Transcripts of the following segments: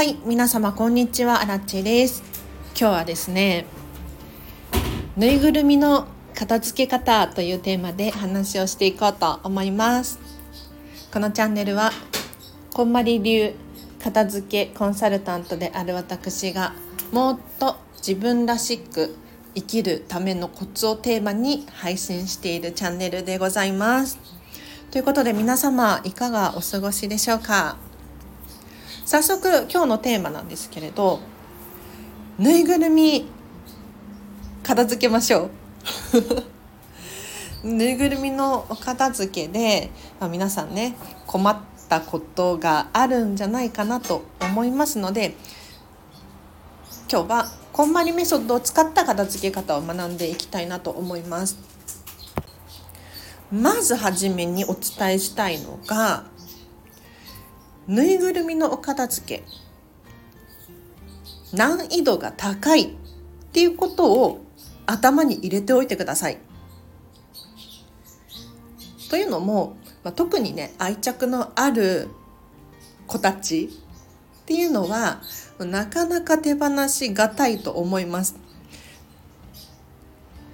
はい皆様こんにちは。アラッチです。今日はですねぬいぐるみの片付け方というテーマで話をしていこうと思います。このチャンネルはこんまり流片付けコンサルタントである私がもっと自分らしく生きるためのコツをテーマに配信しているチャンネルでございます。ということで皆様いかがお過ごしでしょうか？早速今日のテーマなんですけれどぬいぐるみ片付けましょう。ぬいぐるみのお片付けで、まあ、皆さんね困ったことがあるんじゃないかなと思いますので今日はこんまりメソッドを使った片付け方を学んでいきたいなと思います。まずはじめにお伝えしたいのがぬいぐるみのお片付け難易度が高いっていうことを頭に入れておいてください。というのも、まあ、特にね愛着のある子たちっていうのはなかなか手放しがたいと思います。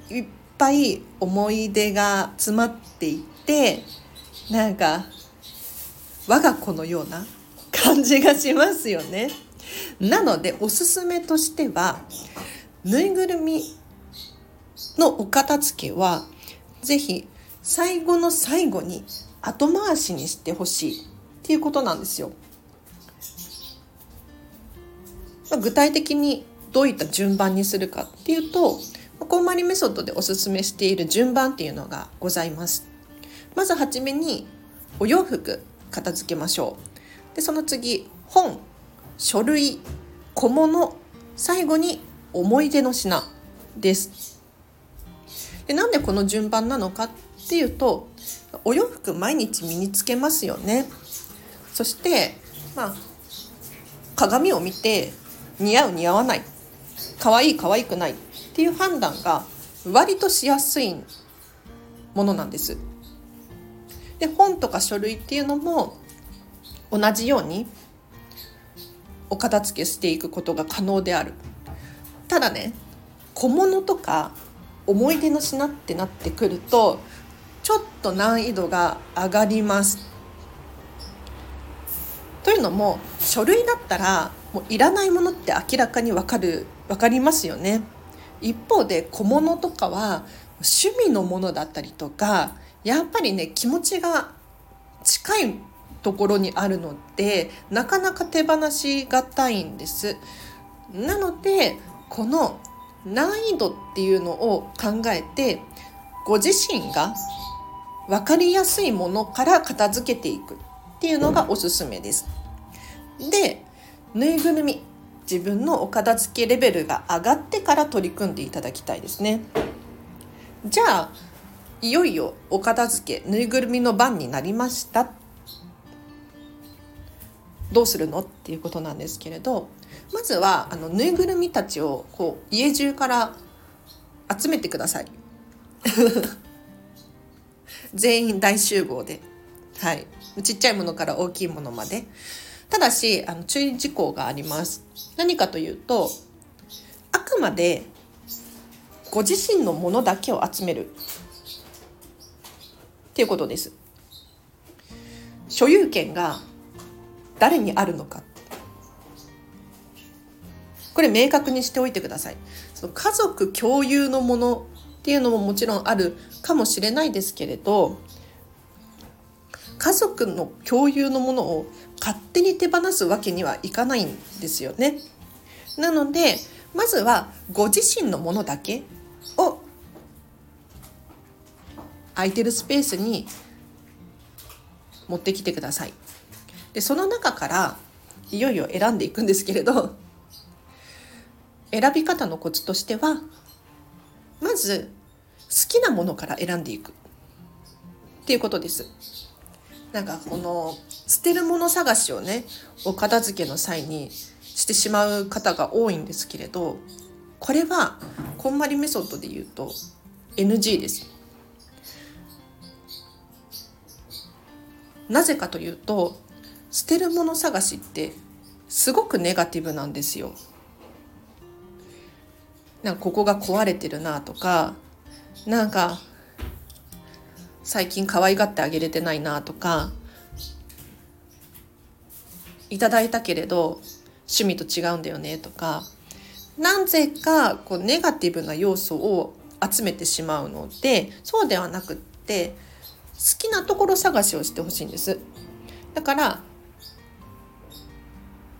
いっぱい思い出が詰まっていてなんか我が子のような感じがしますよね。なのでおすすめとしてはぬいぐるみのお片付けは是非最後の最後に後回しにしてほしいっていうことなんですよ。ま具体的にどういった順番にするかっていうとこんまりメソッドでおすすめしている順番っていうのがございます。まずはじめにお洋服片付けましょう。でその次本書類小物最後に思い出の品です。でなんでこの順番なのかっていうとお洋服毎日身につけますよね。そしてまあ鏡を見て似合う似合わない可愛い可愛くないっていう判断が割としやすいものなんです。で本とか書類っていうのも同じようにお片付けしていくことが可能である。ただね小物とか思い出の品ってなってくるとちょっと難易度が上がります。というのも書類だったらもういらないものって明らかに分かる分かりますよね。一方で小物とかは趣味のものだったりとかやっぱりね気持ちが近いところにあるのでなかなか手放しがたいんです。なのでこの難易度っていうのを考えてご自身が分かりやすいものから片付けていくっていうのがおすすめです。でぬいぐるみ自分のお片付けレベルが上がってから取り組んでいただきたいですね。じゃあいよいよお片付けぬいぐるみの番になりました。どうするの？っていうことなんですけれどまずはあのぬいぐるみたちをこう家中から集めてください。全員大集合で。はい。ちっちゃいものから大きいものまで。ただしあの注意事項があります。何かというとあくまでご自身のものだけを集める。っていうことです。所有権が誰にあるのか。これ明確にしておいてください。その家族共有のものっていうのももちろんあるかもしれないですけれど家族の共有のものを勝手に手放すわけにはいかないんですよね。なのでまずはご自身のものだけを空いてるスペースに持ってきてください。でその中からいよいよ選んでいくんですけれど選び方のコツとしてはまず好きなものから選んでいくっていうことです。なんかこの捨てるもの探しをねお片付けの際にしてしまう方が多いんですけれどこれはこんまりメソッドで言うと NG です。なぜかというと捨てるもの探しってすごくネガティブなんですよ。なんかここが壊れてるなとかなんか最近可愛がってあげれてないなとかいただいたけれど趣味と違うんだよねとかなぜかこうネガティブな要素を集めてしまうのでそうではなくってきなところ探しをしてほしいんですだから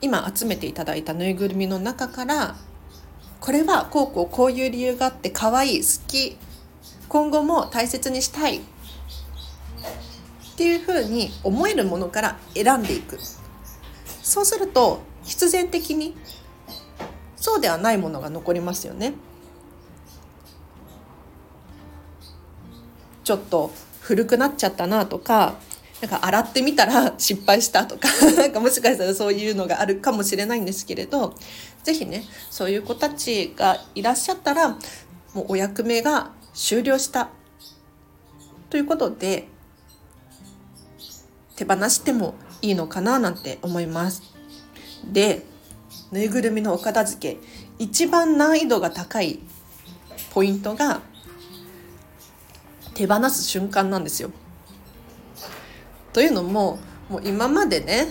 今集めていただいたぬいぐるみの中からこれはこうこうこういう理由があって可愛い好き今後も大切にしたいっていうふうに思えるものから選んでいくそうすると必然的にそうではないものが残りますよね。ちょっと古くなっちゃったなとかなんか洗ってみたら失敗したとか なんかもしかしたらそういうのがあるかもしれないんですけれど是非ねそういう子たちがいらっしゃったらもうお役目が終了したということで手放してもいいのかななんて思います。でぬいぐるみのお片付け一番難易度が高いポイントが手放す瞬間なんですよ。というのももう今までね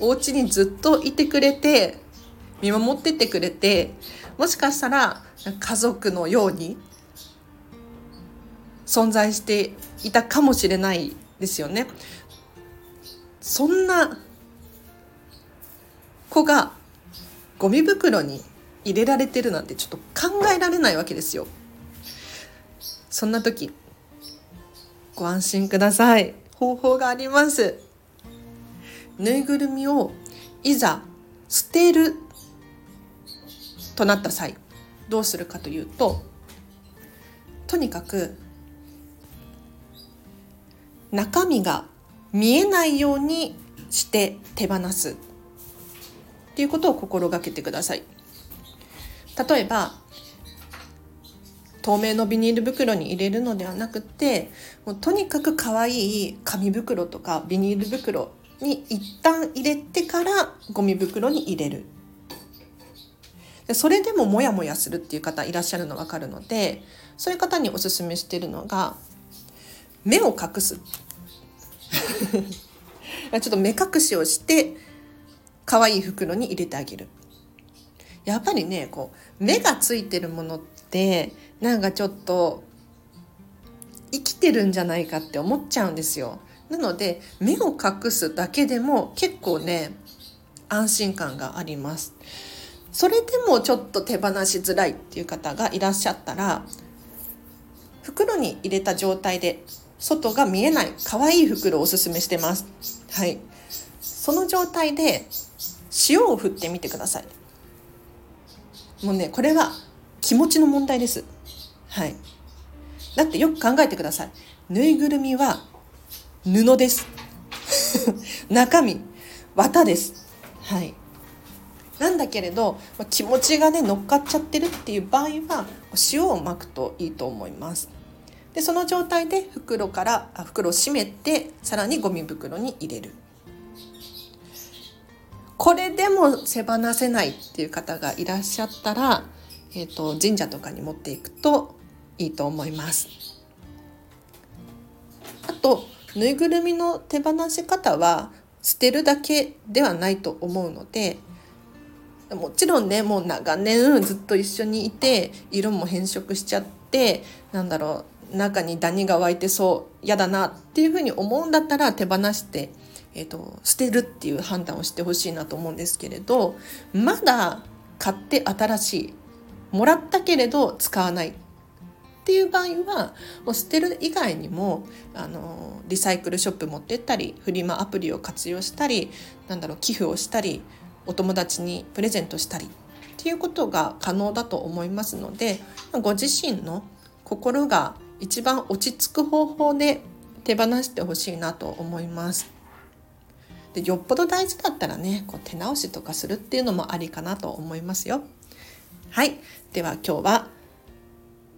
お家にずっといてくれて見守っててくれてもしかしたら家族のように存在していたかもしれないですよね。そんな子がゴミ袋に入れられてるなんてちょっと考えられないわけですよ。そんな時ご安心ください。方法があります。ぬいぐるみをいざ捨てるとなった際どうするかというととにかく中身が見えないようにして手放す。っていうことを心がけてください。例えば透明のビニール袋に入れるのではなくてもうとにかく可愛い紙袋とかビニール袋に一旦入れてからゴミ袋に入れる。でそれでもモヤモヤするっていう方いらっしゃるの分かるのでそういう方におすすめしてるのが目を隠す。ちょっと目隠しをして可愛い袋に入れてあげる。やっぱりねこう目がついてるものってなんかちょっと生きてるんじゃないかって思っちゃうんですよ。なので目を隠すだけでも結構ね安心感があります。それでもちょっと手放しづらいっていう方がいらっしゃったら袋に入れた状態で外が見えない可愛い袋をおすすめしてます。はい。その状態で塩を振ってみてください。もうね、これは気持ちの問題です。はい。だってよく考えてください。ぬいぐるみは布です。中身、綿です。はい。なんだけれど気持ちがね乗っかっちゃってるっていう場合は塩をまくといいと思います。でその状態で袋からあ袋を閉めてさらにゴミ袋に入れる。これでも手放せないっていう方がいらっしゃったらえーと、神社とかに持っていくといいと思います。あとぬいぐるみの手放し方は捨てるだけではないと思うのでもちろんねもう長年ずっと一緒にいて色も変色しちゃってなんだろう中にダニが湧いてそう嫌だなっていうふうに思うんだったら手放して、えーと捨てるっていう判断をしてほしいなと思うんですけれどまだ買って新しいもらったけれど使わないっていう場合はもう捨てる以外にもあのリサイクルショップ持ってったりフリマアプリを活用したりなんだろう寄付をしたりお友達にプレゼントしたりっていうことが可能だと思いますのでご自身の心が一番落ち着く方法で手放してほしいなと思います。でよっぽど大事だったらねこう手直しとかするっていうのもありかなと思いますよ。はいでは今日は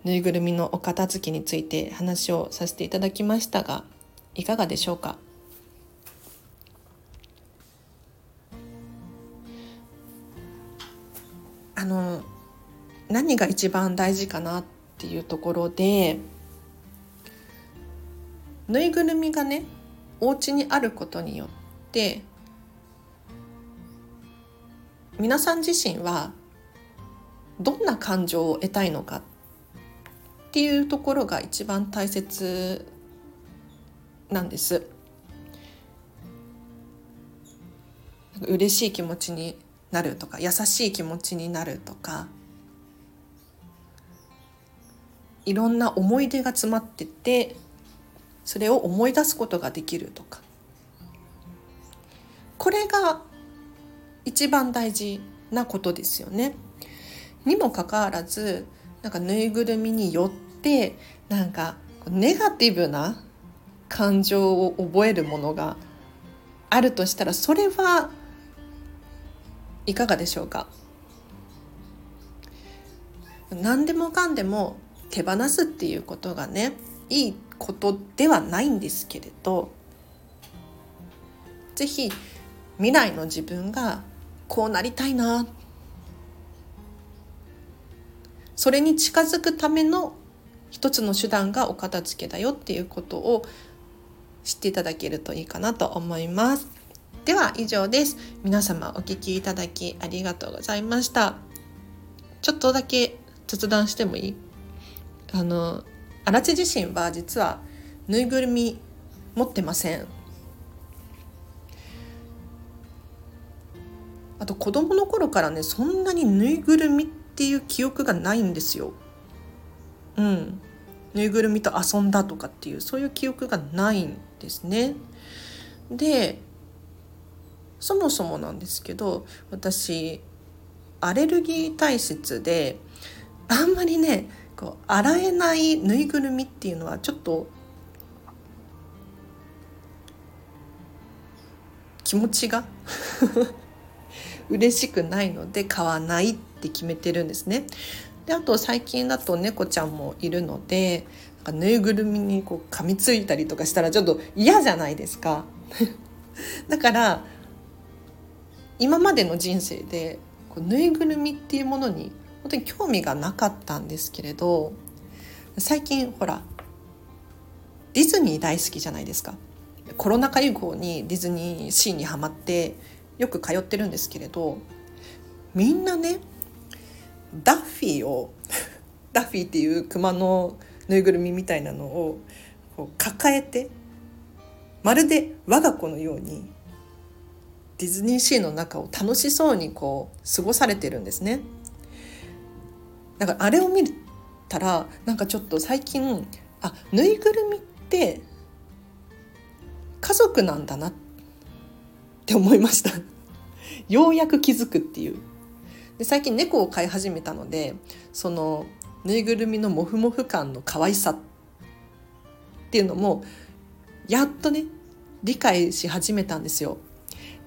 ぬいぐるみのお片付きについて話をさせていただきましたがいかがでしょうか？あの何が一番大事かなっていうところでぬいぐるみがねお家にあることによって皆さん自身はどんな感情を得たいのかっていうところが一番大切なんです。嬉しい気持ちになるとか優しい気持ちになるとかいろんな思い出が詰まっててそれを思い出すことができるとかこれが一番大事なことですよね。にもかかわらずなんかぬいぐるみによってなんかネガティブな感情を覚えるものがあるとしたらそれはいかがでしょうか？何でもかんでも手放すっていうことがねいいことではないんですけれど是非未来の自分がこうなりたいな。それに近づくための一つの手段がお片付けだよっていうことを知っていただけるといいかなと思います。では以上です。皆様お聞きいただきありがとうございました。ちょっとだけ雑談してもいい？あの、荒地自身は実はぬいぐるみ持ってません。あと子供の頃からねそんなにぬいぐるみっていう記憶がないんですよ。うん。ぬいぐるみと遊んだとかっていうそういう記憶がないんですね。でそもそもなんですけど私アレルギー体質であんまりねこう洗えないぬいぐるみっていうのはちょっと気持ちが 嬉しくないので買わないっって決めてるんですね。であと最近だと猫ちゃんもいるのでぬいぐるみにこう噛みついたりとかしたらちょっと嫌じゃないですか。だから今までの人生でこうぬいぐるみっていうものに本当に興味がなかったんですけれど最近ほらディズニー大好きじゃないですかコロナ禍以降にディズニーシーにはまってよく通ってるんですけれどみんなねダッフィーを ダッフィーっていう熊のぬいぐるみみたいなのを抱えてまるで我が子のようにディズニーシーの中を楽しそうにこう過ごされてるんですね。だからあれを見たらなんかちょっと最近あぬいぐるみって家族なんだなって思いましたようやく気づくっていうで最近猫を飼い始めたのでそのぬいぐるみのモフモフ感の可愛さっていうのもやっとね理解し始めたんですよ。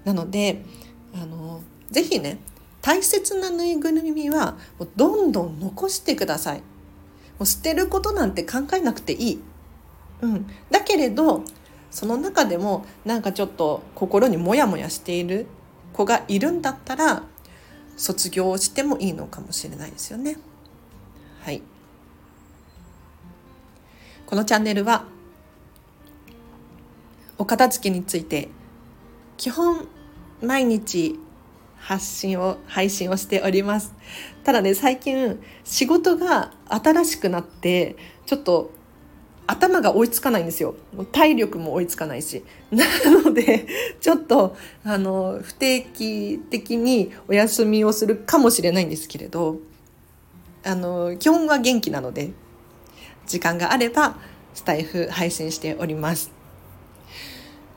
なのであのぜひね大切なぬいぐるみはもうどんどん残してください。もう捨てることなんて考えなくていい、うん、だけれどその中でもなんかちょっと心にモヤモヤしている子がいるんだったら卒業してもいいのかもしれないですよね。はい。このチャンネルはお片付けについて基本毎日発信を配信をしておりますただね最近仕事が新しくなってちょっと頭が追いつかないんですよ。体力も追いつかないし。なのでちょっとあの不定期的にお休みをするかもしれないんですけれどあの基本は元気なので時間があればスタイフ配信しております。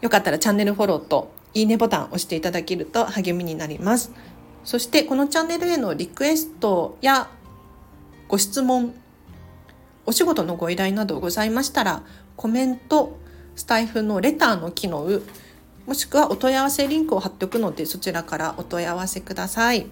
よかったらチャンネルフォローといいねボタンを押していただけると励みになります。そしてこのチャンネルへのリクエストやご質問お仕事のご依頼などございましたら、コメント、スタイフのレターの機能、もしくはお問い合わせリンクを貼っておくので、そちらからお問い合わせください。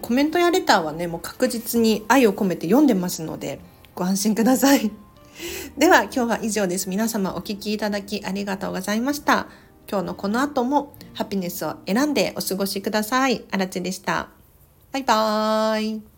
コメントやレターはね、もう確実に愛を込めて読んでますので、ご安心ください。では、今日は以上です。皆様お聴きいただきありがとうございました。今日のこの後もハピネスを選んでお過ごしください。あらちでした。バイバーイ